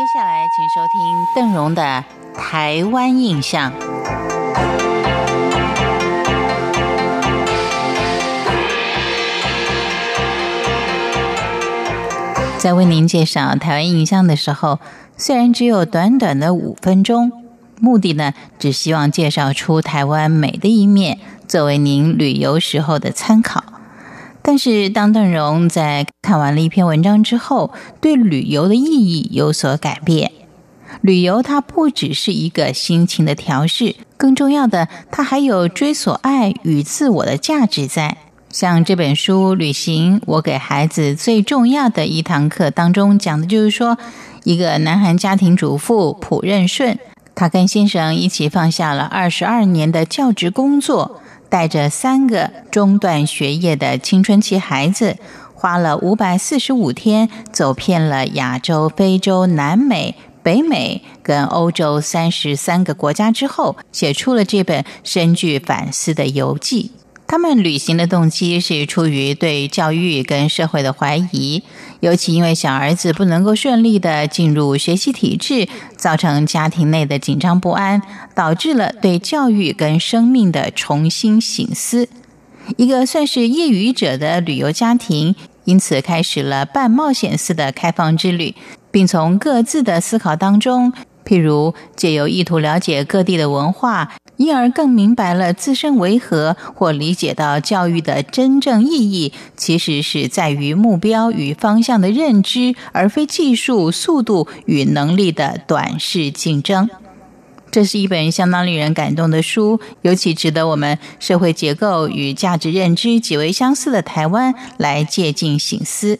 接下来，请收听邓荣的《台湾印象》。在为您介绍台湾印象的时候，虽然只有短短的五分钟，目的呢，只希望介绍出台湾美的一面，作为您旅游时候的参考。但是，当邓荣在看完了一篇文章之后，对旅游的意义有所改变。旅游它不只是一个心情的调试，更重要的，它还有追索爱与自我的价值在。像这本书《旅行》，我给孩子最重要的一堂课当中讲的就是说，一个南韩家庭主妇朴任顺，她跟先生一起放下了二十二年的教职工作，带着三个中断学业的青春期孩子，花了五百四十五天，走遍了亚洲、非洲、南美、北美跟欧洲三十三个国家之后，写出了这本深具反思的游记。他们旅行的动机是出于对教育跟社会的怀疑，尤其因为小儿子不能够顺利的进入学习体制，造成家庭内的紧张不安，导致了对教育跟生命的重新醒思。一个算是业余者的旅游家庭，因此开始了半冒险似的开放之旅，并从各自的思考当中。譬如借由意图了解各地的文化，因而更明白了自身为何，或理解到教育的真正意义，其实是在于目标与方向的认知，而非技术、速度与能力的短视竞争。这是一本相当令人感动的书，尤其值得我们社会结构与价值认知极为相似的台湾来借鉴醒思。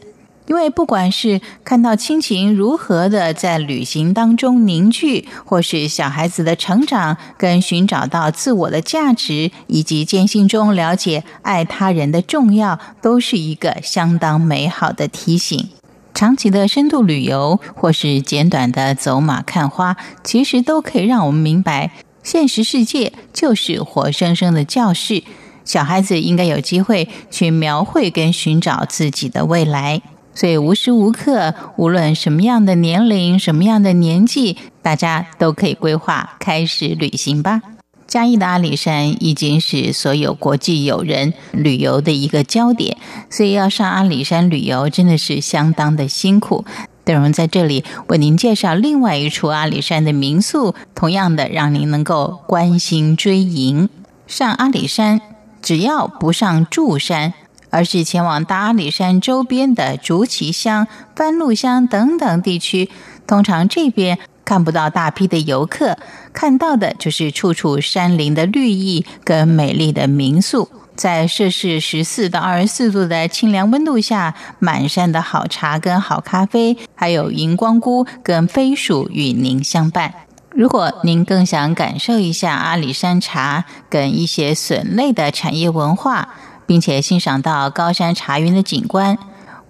因为不管是看到亲情如何的在旅行当中凝聚，或是小孩子的成长跟寻找到自我的价值，以及艰辛中了解爱他人的重要，都是一个相当美好的提醒。长期的深度旅游，或是简短的走马看花，其实都可以让我们明白，现实世界就是活生生的教室。小孩子应该有机会去描绘跟寻找自己的未来。所以无时无刻，无论什么样的年龄、什么样的年纪，大家都可以规划开始旅行吧。嘉义的阿里山已经是所有国际友人旅游的一个焦点，所以要上阿里山旅游真的是相当的辛苦。邓荣在这里为您介绍另外一处阿里山的民宿，同样的让您能够关心追迎。上阿里山，只要不上柱山。而是前往大阿里山周边的竹崎乡、番路乡等等地区。通常这边看不到大批的游客，看到的就是处处山林的绿意跟美丽的民宿。在摄氏十四到二十四度的清凉温度下，满山的好茶跟好咖啡，还有荧光菇跟飞鼠与您相伴。如果您更想感受一下阿里山茶跟一些笋类的产业文化。并且欣赏到高山茶园的景观，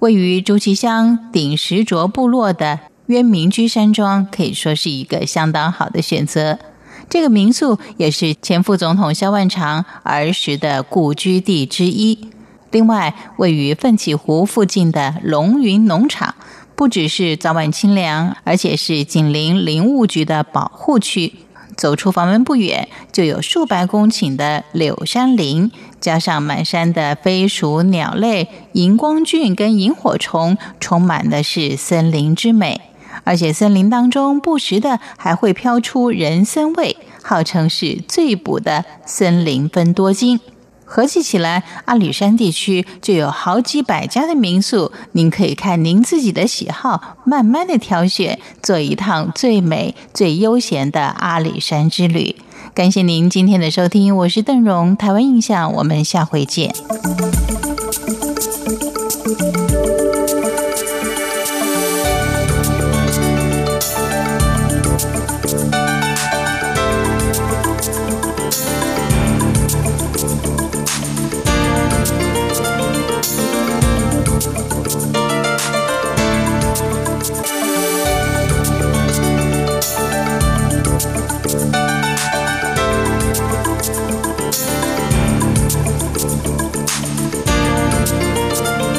位于竹崎乡顶石卓部落的渊明居山庄可以说是一个相当好的选择。这个民宿也是前副总统萧万长儿时的故居地之一。另外，位于奋起湖附近的龙云农场，不只是早晚清凉，而且是紧邻林务局的保护区。走出房门不远，就有数百公顷的柳杉林，加上满山的飞鼠、鸟类、荧光菌跟萤火虫，充满的是森林之美。而且森林当中不时的还会飘出人参味，号称是最补的森林分多精。合计起来，阿里山地区就有好几百家的民宿，您可以看您自己的喜好，慢慢的挑选，做一趟最美、最悠闲的阿里山之旅。感谢您今天的收听，我是邓荣，台湾印象，我们下回见。